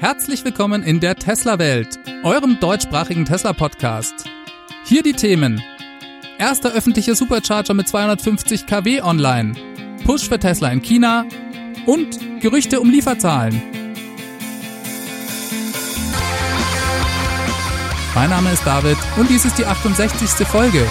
Herzlich willkommen in der Tesla-Welt, eurem deutschsprachigen Tesla-Podcast. Hier die Themen. Erster öffentlicher Supercharger mit 250 kW online. Push für Tesla in China und Gerüchte um Lieferzahlen. Mein Name ist David und dies ist die 68. Folge.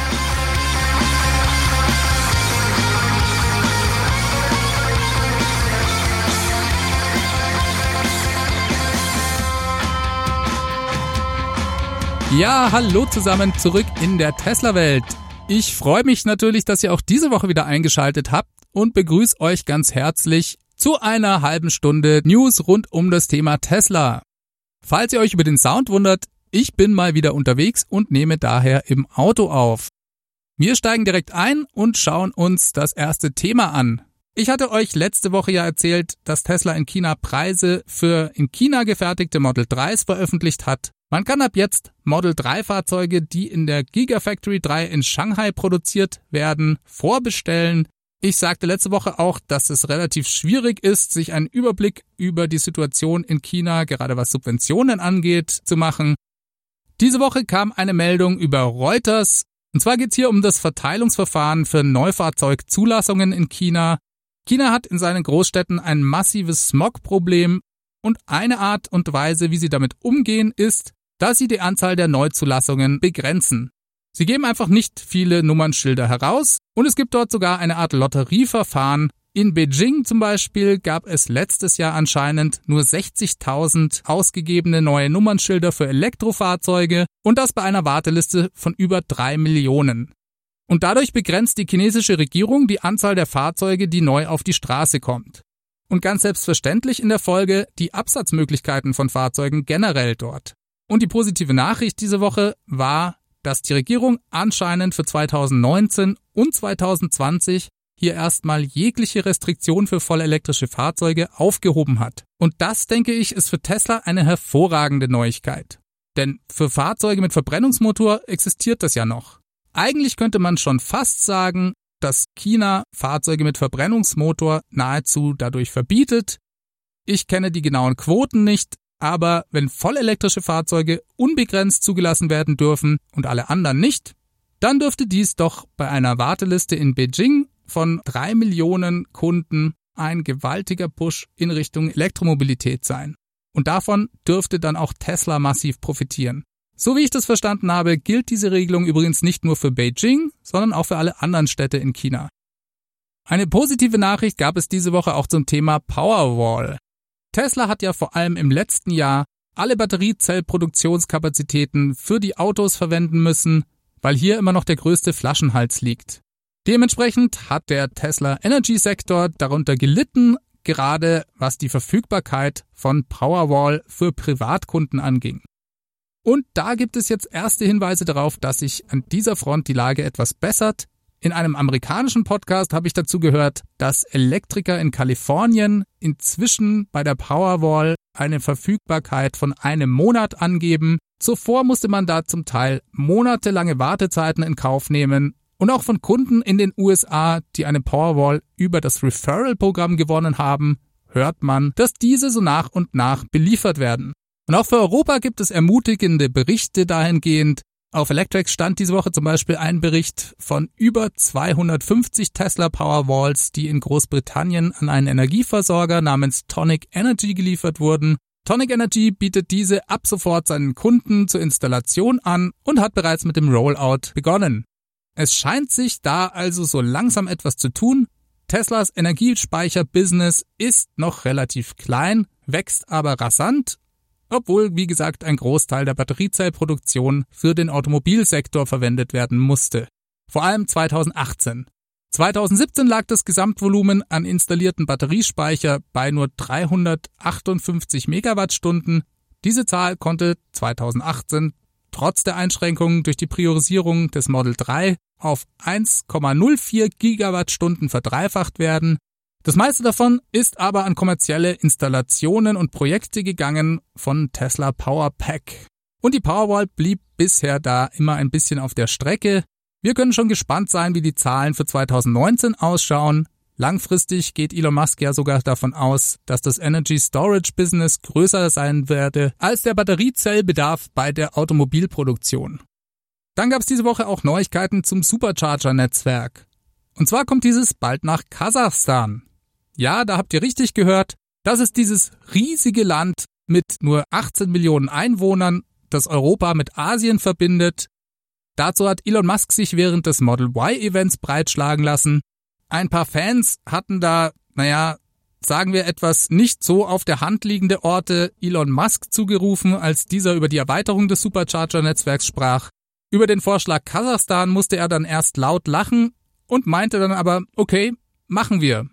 Ja, hallo zusammen zurück in der Tesla-Welt. Ich freue mich natürlich, dass ihr auch diese Woche wieder eingeschaltet habt und begrüße euch ganz herzlich zu einer halben Stunde News rund um das Thema Tesla. Falls ihr euch über den Sound wundert, ich bin mal wieder unterwegs und nehme daher im Auto auf. Wir steigen direkt ein und schauen uns das erste Thema an. Ich hatte euch letzte Woche ja erzählt, dass Tesla in China Preise für in China gefertigte Model 3s veröffentlicht hat. Man kann ab jetzt Model 3 Fahrzeuge, die in der Gigafactory 3 in Shanghai produziert werden, vorbestellen. Ich sagte letzte Woche auch, dass es relativ schwierig ist, sich einen Überblick über die Situation in China, gerade was Subventionen angeht, zu machen. Diese Woche kam eine Meldung über Reuters. Und zwar geht es hier um das Verteilungsverfahren für Neufahrzeugzulassungen in China. China hat in seinen Großstädten ein massives Smogproblem und eine Art und Weise, wie sie damit umgehen, ist, dass sie die Anzahl der Neuzulassungen begrenzen. Sie geben einfach nicht viele Nummernschilder heraus und es gibt dort sogar eine Art Lotterieverfahren. In Beijing zum Beispiel gab es letztes Jahr anscheinend nur 60.000 ausgegebene neue Nummernschilder für Elektrofahrzeuge und das bei einer Warteliste von über drei Millionen. Und dadurch begrenzt die chinesische Regierung die Anzahl der Fahrzeuge, die neu auf die Straße kommt. Und ganz selbstverständlich in der Folge die Absatzmöglichkeiten von Fahrzeugen generell dort. Und die positive Nachricht diese Woche war, dass die Regierung anscheinend für 2019 und 2020 hier erstmal jegliche Restriktion für vollelektrische Fahrzeuge aufgehoben hat. Und das, denke ich, ist für Tesla eine hervorragende Neuigkeit. Denn für Fahrzeuge mit Verbrennungsmotor existiert das ja noch. Eigentlich könnte man schon fast sagen, dass China Fahrzeuge mit Verbrennungsmotor nahezu dadurch verbietet. Ich kenne die genauen Quoten nicht, aber wenn vollelektrische Fahrzeuge unbegrenzt zugelassen werden dürfen und alle anderen nicht, dann dürfte dies doch bei einer Warteliste in Beijing von drei Millionen Kunden ein gewaltiger Push in Richtung Elektromobilität sein. Und davon dürfte dann auch Tesla massiv profitieren. So wie ich das verstanden habe, gilt diese Regelung übrigens nicht nur für Beijing, sondern auch für alle anderen Städte in China. Eine positive Nachricht gab es diese Woche auch zum Thema Powerwall. Tesla hat ja vor allem im letzten Jahr alle Batteriezellproduktionskapazitäten für die Autos verwenden müssen, weil hier immer noch der größte Flaschenhals liegt. Dementsprechend hat der Tesla Energy Sektor darunter gelitten, gerade was die Verfügbarkeit von Powerwall für Privatkunden anging. Und da gibt es jetzt erste Hinweise darauf, dass sich an dieser Front die Lage etwas bessert. In einem amerikanischen Podcast habe ich dazu gehört, dass Elektriker in Kalifornien inzwischen bei der Powerwall eine Verfügbarkeit von einem Monat angeben. Zuvor musste man da zum Teil monatelange Wartezeiten in Kauf nehmen. Und auch von Kunden in den USA, die eine Powerwall über das Referral-Programm gewonnen haben, hört man, dass diese so nach und nach beliefert werden. Und auch für Europa gibt es ermutigende Berichte dahingehend. Auf Electrix stand diese Woche zum Beispiel ein Bericht von über 250 Tesla Powerwalls, die in Großbritannien an einen Energieversorger namens Tonic Energy geliefert wurden. Tonic Energy bietet diese ab sofort seinen Kunden zur Installation an und hat bereits mit dem Rollout begonnen. Es scheint sich da also so langsam etwas zu tun. Teslas Energiespeicher-Business ist noch relativ klein, wächst aber rasant obwohl, wie gesagt, ein Großteil der Batteriezellproduktion für den Automobilsektor verwendet werden musste. Vor allem 2018. 2017 lag das Gesamtvolumen an installierten Batteriespeicher bei nur 358 Megawattstunden. Diese Zahl konnte 2018 trotz der Einschränkungen durch die Priorisierung des Model 3 auf 1,04 Gigawattstunden verdreifacht werden das meiste davon ist aber an kommerzielle Installationen und Projekte gegangen von Tesla Powerpack. Und die Powerwall blieb bisher da immer ein bisschen auf der Strecke. Wir können schon gespannt sein, wie die Zahlen für 2019 ausschauen. Langfristig geht Elon Musk ja sogar davon aus, dass das Energy Storage Business größer sein werde als der Batteriezellbedarf bei der Automobilproduktion. Dann gab es diese Woche auch Neuigkeiten zum Supercharger-Netzwerk. Und zwar kommt dieses bald nach Kasachstan. Ja, da habt ihr richtig gehört. Das ist dieses riesige Land mit nur 18 Millionen Einwohnern, das Europa mit Asien verbindet. Dazu hat Elon Musk sich während des Model Y-Events breitschlagen lassen ein paar Fans hatten da, naja, sagen wir etwas nicht so auf der Hand liegende Orte Elon Musk zugerufen, als dieser über die Erweiterung des Supercharger-Netzwerks sprach. Über den Vorschlag Kasachstan musste er dann erst laut lachen und meinte dann aber, okay, machen wir.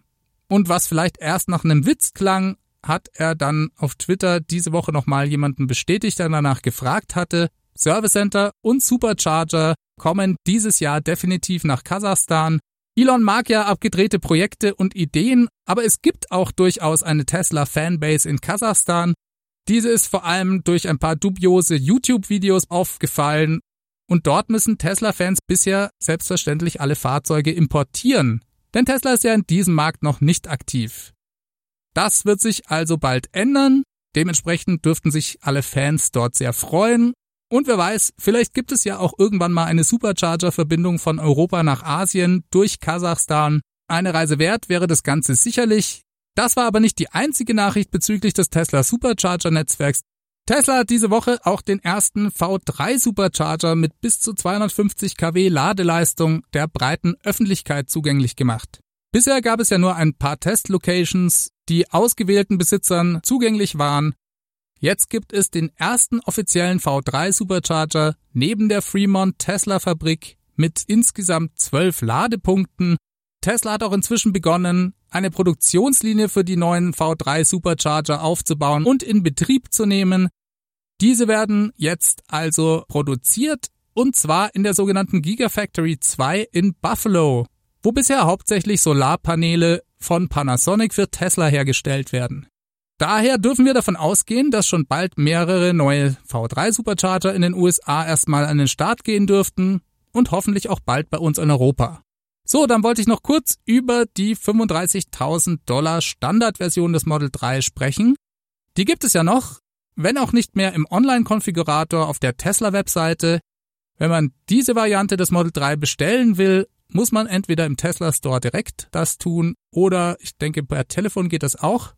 Und was vielleicht erst nach einem Witz klang, hat er dann auf Twitter diese Woche nochmal jemanden bestätigt, der danach gefragt hatte. Service Center und Supercharger kommen dieses Jahr definitiv nach Kasachstan. Elon mag ja abgedrehte Projekte und Ideen, aber es gibt auch durchaus eine Tesla-Fanbase in Kasachstan. Diese ist vor allem durch ein paar dubiose YouTube-Videos aufgefallen und dort müssen Tesla-Fans bisher selbstverständlich alle Fahrzeuge importieren, denn Tesla ist ja in diesem Markt noch nicht aktiv. Das wird sich also bald ändern, dementsprechend dürften sich alle Fans dort sehr freuen und wer weiß, vielleicht gibt es ja auch irgendwann mal eine Supercharger-Verbindung von Europa nach Asien durch Kasachstan. Eine Reise wert wäre das Ganze sicherlich. Das war aber nicht die einzige Nachricht bezüglich des Tesla Supercharger-Netzwerks. Tesla hat diese Woche auch den ersten V3 Supercharger mit bis zu 250 kW Ladeleistung der breiten Öffentlichkeit zugänglich gemacht. Bisher gab es ja nur ein paar Testlocations, die ausgewählten Besitzern zugänglich waren Jetzt gibt es den ersten offiziellen V3 Supercharger neben der Fremont Tesla Fabrik mit insgesamt zwölf Ladepunkten. Tesla hat auch inzwischen begonnen, eine Produktionslinie für die neuen V3 Supercharger aufzubauen und in Betrieb zu nehmen. Diese werden jetzt also produziert und zwar in der sogenannten Gigafactory 2 in Buffalo, wo bisher hauptsächlich Solarpaneele von Panasonic für Tesla hergestellt werden. Daher dürfen wir davon ausgehen, dass schon bald mehrere neue V3 Supercharger in den USA erstmal an den Start gehen dürften und hoffentlich auch bald bei uns in Europa. So, dann wollte ich noch kurz über die 35.000 Dollar Standardversion des Model 3 sprechen. Die gibt es ja noch, wenn auch nicht mehr im Online-Konfigurator auf der Tesla-Webseite. Wenn man diese Variante des Model 3 bestellen will, muss man entweder im Tesla Store direkt das tun oder ich denke per Telefon geht das auch.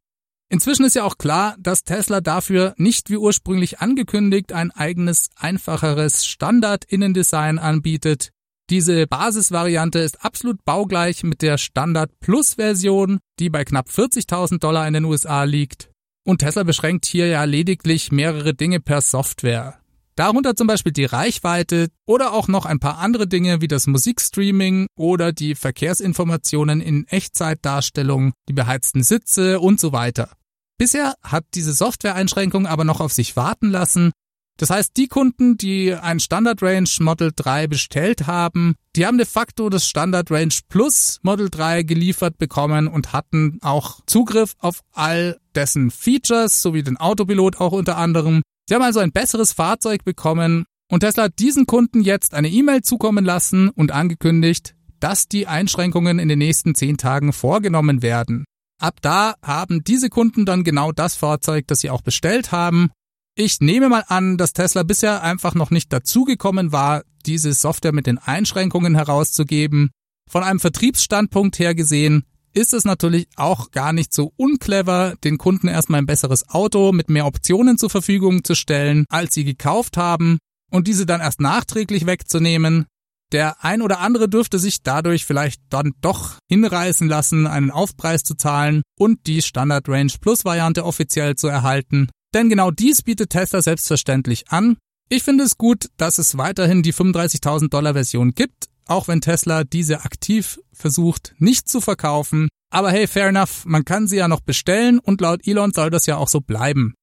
Inzwischen ist ja auch klar, dass Tesla dafür nicht wie ursprünglich angekündigt ein eigenes, einfacheres Standard-Innendesign anbietet. Diese Basisvariante ist absolut baugleich mit der Standard Plus Version, die bei knapp 40.000 Dollar in den USA liegt. Und Tesla beschränkt hier ja lediglich mehrere Dinge per Software. Darunter zum Beispiel die Reichweite oder auch noch ein paar andere Dinge wie das Musikstreaming oder die Verkehrsinformationen in Echtzeitdarstellung, die beheizten Sitze und so weiter. Bisher hat diese Software-Einschränkung aber noch auf sich warten lassen. Das heißt, die Kunden, die ein Standard Range Model 3 bestellt haben, die haben de facto das Standard Range Plus Model 3 geliefert bekommen und hatten auch Zugriff auf all dessen Features, sowie den Autopilot auch unter anderem. Sie haben also ein besseres Fahrzeug bekommen und Tesla hat diesen Kunden jetzt eine E-Mail zukommen lassen und angekündigt, dass die Einschränkungen in den nächsten zehn Tagen vorgenommen werden. Ab da haben diese Kunden dann genau das Fahrzeug, das sie auch bestellt haben. Ich nehme mal an, dass Tesla bisher einfach noch nicht dazugekommen war, diese Software mit den Einschränkungen herauszugeben. Von einem Vertriebsstandpunkt her gesehen ist es natürlich auch gar nicht so unclever, den Kunden erstmal ein besseres Auto mit mehr Optionen zur Verfügung zu stellen, als sie gekauft haben und diese dann erst nachträglich wegzunehmen. Der ein oder andere dürfte sich dadurch vielleicht dann doch hinreißen lassen, einen Aufpreis zu zahlen und die Standard Range Plus Variante offiziell zu erhalten. Denn genau dies bietet Tesla selbstverständlich an. Ich finde es gut, dass es weiterhin die 35.000 Dollar Version gibt, auch wenn Tesla diese aktiv versucht nicht zu verkaufen. Aber hey, fair enough, man kann sie ja noch bestellen und laut Elon soll das ja auch so bleiben.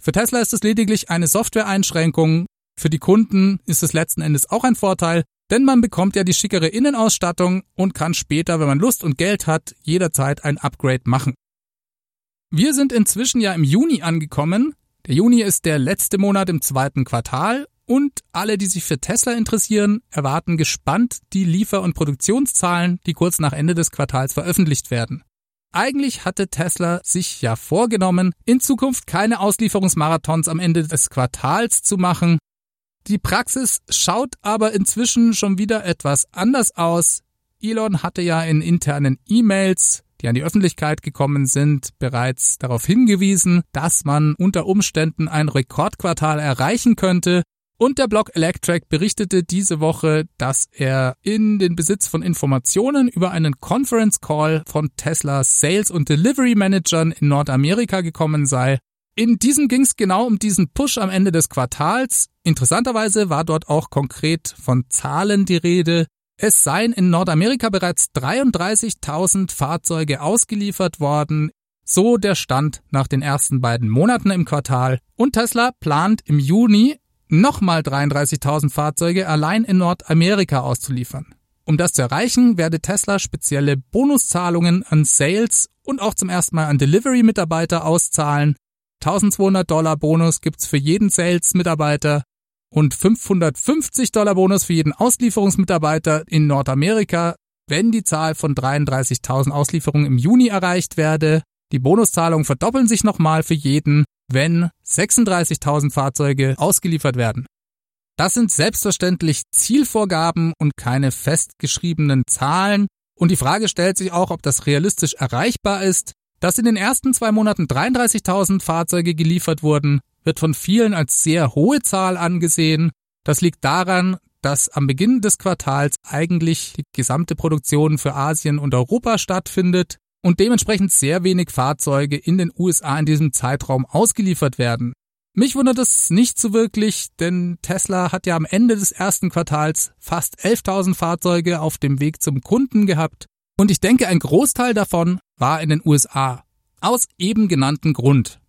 Für Tesla ist es lediglich eine Software-Einschränkung. Für die Kunden ist es letzten Endes auch ein Vorteil, denn man bekommt ja die schickere Innenausstattung und kann später, wenn man Lust und Geld hat, jederzeit ein Upgrade machen. Wir sind inzwischen ja im Juni angekommen. Der Juni ist der letzte Monat im zweiten Quartal Und alle, die sich für Tesla interessieren, erwarten gespannt die Liefer- und Produktionszahlen, die kurz nach Ende des Quartals veröffentlicht werden. Eigentlich hatte Tesla sich ja vorgenommen, in Zukunft keine Auslieferungsmarathons am Ende des Quartals zu machen. Die Praxis schaut aber inzwischen schon wieder etwas anders aus. Elon hatte ja in internen E-Mails, die an die Öffentlichkeit gekommen sind, bereits darauf hingewiesen, dass man unter Umständen ein Rekordquartal erreichen könnte. Und der Blog Electric berichtete diese Woche, dass er in den Besitz von Informationen über einen Conference Call von Tesla Sales und Delivery Managern in Nordamerika gekommen sei. In diesem ging es genau um diesen Push am Ende des Quartals. Interessanterweise war dort auch konkret von Zahlen die Rede. Es seien in Nordamerika bereits 33.000 Fahrzeuge ausgeliefert worden, so der Stand nach den ersten beiden Monaten im Quartal. Und Tesla plant im Juni nochmal 33.000 Fahrzeuge allein in Nordamerika auszuliefern. Um das zu erreichen, werde Tesla spezielle Bonuszahlungen an Sales und auch zum ersten Mal an Delivery-Mitarbeiter auszahlen. 1200 Dollar Bonus gibt's für jeden Sales-Mitarbeiter und 550 Dollar Bonus für jeden Auslieferungsmitarbeiter in Nordamerika, wenn die Zahl von 33.000 Auslieferungen im Juni erreicht werde. Die Bonuszahlungen verdoppeln sich nochmal für jeden, wenn 36.000 Fahrzeuge ausgeliefert werden. Das sind selbstverständlich Zielvorgaben und keine festgeschriebenen Zahlen. Und die Frage stellt sich auch, ob das realistisch erreichbar ist. Dass in den ersten zwei Monaten 33.000 Fahrzeuge geliefert wurden, wird von vielen als sehr hohe Zahl angesehen. Das liegt daran, dass am Beginn des Quartals eigentlich die gesamte Produktion für Asien und Europa stattfindet und dementsprechend sehr wenig Fahrzeuge in den USA in diesem Zeitraum ausgeliefert werden. Mich wundert es nicht so wirklich, denn Tesla hat ja am Ende des ersten Quartals fast 11.000 Fahrzeuge auf dem Weg zum Kunden gehabt und ich denke, ein Großteil davon war in den USA. Aus eben genannten Grund.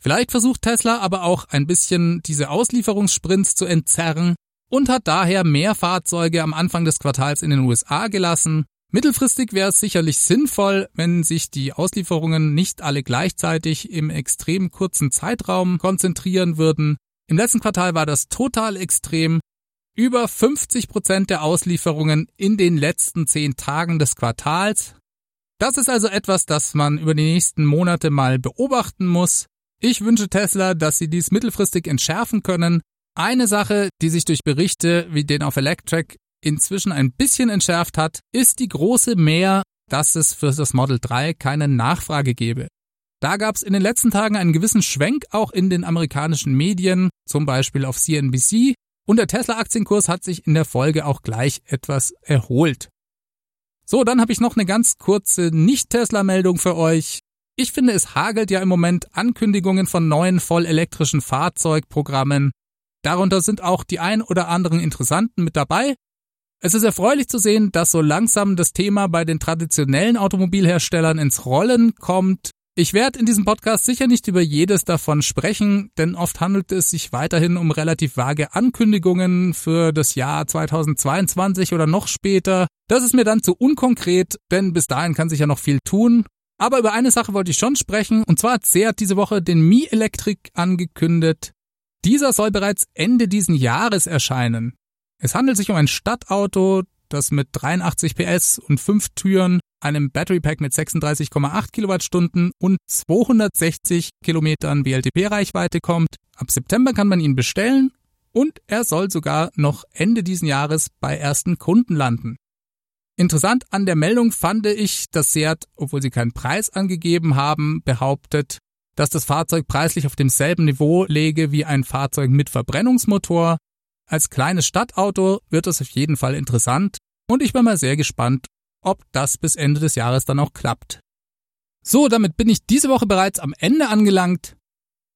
Vielleicht versucht Tesla aber auch ein bisschen diese Auslieferungssprints zu entzerren und hat daher mehr Fahrzeuge am Anfang des Quartals in den USA gelassen. Mittelfristig wäre es sicherlich sinnvoll, wenn sich die Auslieferungen nicht alle gleichzeitig im extrem kurzen Zeitraum konzentrieren würden. Im letzten Quartal war das total extrem. Über 50 Prozent der Auslieferungen in den letzten zehn Tagen des Quartals. Das ist also etwas, das man über die nächsten Monate mal beobachten muss. Ich wünsche Tesla, dass sie dies mittelfristig entschärfen können. Eine Sache, die sich durch Berichte wie den auf Electric inzwischen ein bisschen entschärft hat, ist die große Mehr, dass es für das Model 3 keine Nachfrage gebe. Da gab es in den letzten Tagen einen gewissen Schwenk auch in den amerikanischen Medien, zum Beispiel auf CNBC, und der Tesla-Aktienkurs hat sich in der Folge auch gleich etwas erholt. So, dann habe ich noch eine ganz kurze Nicht-Tesla-Meldung für euch. Ich finde, es hagelt ja im Moment Ankündigungen von neuen vollelektrischen Fahrzeugprogrammen. Darunter sind auch die ein oder anderen interessanten mit dabei. Es ist erfreulich zu sehen, dass so langsam das Thema bei den traditionellen Automobilherstellern ins Rollen kommt. Ich werde in diesem Podcast sicher nicht über jedes davon sprechen, denn oft handelt es sich weiterhin um relativ vage Ankündigungen für das Jahr 2022 oder noch später. Das ist mir dann zu unkonkret, denn bis dahin kann sich ja noch viel tun. Aber über eine Sache wollte ich schon sprechen, und zwar hat Seat diese Woche den Mi Electric angekündigt. Dieser soll bereits Ende diesen Jahres erscheinen. Es handelt sich um ein Stadtauto, das mit 83 PS und 5 Türen, einem Battery Pack mit 36,8 Kilowattstunden und 260 Kilometern WLTP-Reichweite kommt. Ab September kann man ihn bestellen und er soll sogar noch Ende diesen Jahres bei ersten Kunden landen. Interessant an der Meldung fand ich, dass Seat, obwohl sie keinen Preis angegeben haben, behauptet, dass das Fahrzeug preislich auf demselben Niveau läge wie ein Fahrzeug mit Verbrennungsmotor. Als kleines Stadtauto wird es auf jeden Fall interessant und ich bin mal sehr gespannt, ob das bis Ende des Jahres dann auch klappt. So, damit bin ich diese Woche bereits am Ende angelangt.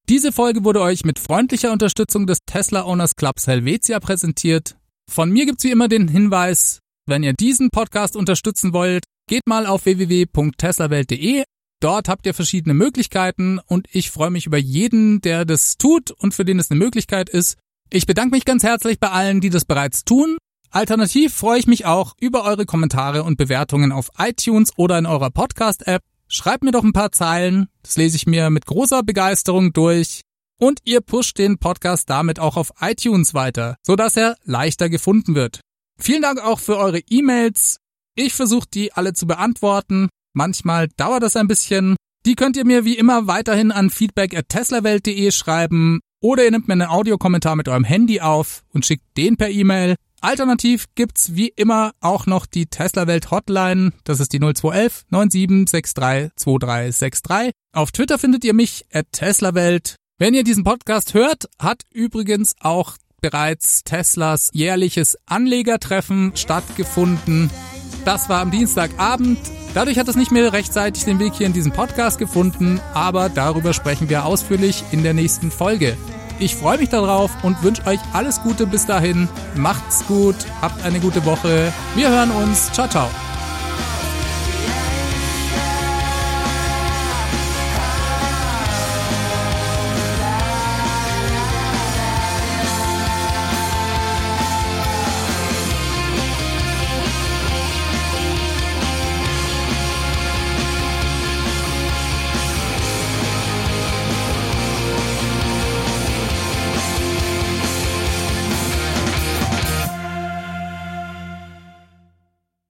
Diese Folge wurde euch mit freundlicher Unterstützung des Tesla Owners Clubs Helvetia präsentiert. Von mir gibt's wie immer den Hinweis, wenn ihr diesen Podcast unterstützen wollt, geht mal auf www.teslawelt.de. Dort habt ihr verschiedene Möglichkeiten und ich freue mich über jeden, der das tut und für den es eine Möglichkeit ist. Ich bedanke mich ganz herzlich bei allen, die das bereits tun. Alternativ freue ich mich auch über eure Kommentare und Bewertungen auf iTunes oder in eurer Podcast-App. Schreibt mir doch ein paar Zeilen, das lese ich mir mit großer Begeisterung durch. und ihr pusht den Podcast damit auch auf iTunes weiter, sodass er leichter gefunden wird. Vielen Dank auch für eure E-Mails. Ich versuche die alle zu beantworten. Manchmal dauert das ein bisschen. Die könnt ihr mir wie immer weiterhin an feedback@teslawelt.de schreiben oder ihr nehmt mir einen Audiokommentar mit eurem Handy auf und schickt den per E-Mail. Alternativ gibt's wie immer auch noch die Tesla Welt Hotline. Das ist die 0211 9763 2363. Auf Twitter findet ihr mich at teslawelt. Wenn ihr diesen Podcast hört, hat übrigens auch bereits Teslas jährliches Anlegertreffen stattgefunden. Das war am Dienstagabend. Dadurch hat es nicht mehr rechtzeitig den Weg hier in diesen Podcast gefunden, aber darüber sprechen wir ausführlich in der nächsten Folge. Ich freue mich darauf und wünsche euch alles Gute bis dahin. Macht's gut, habt eine gute Woche. Wir hören uns. Ciao, ciao.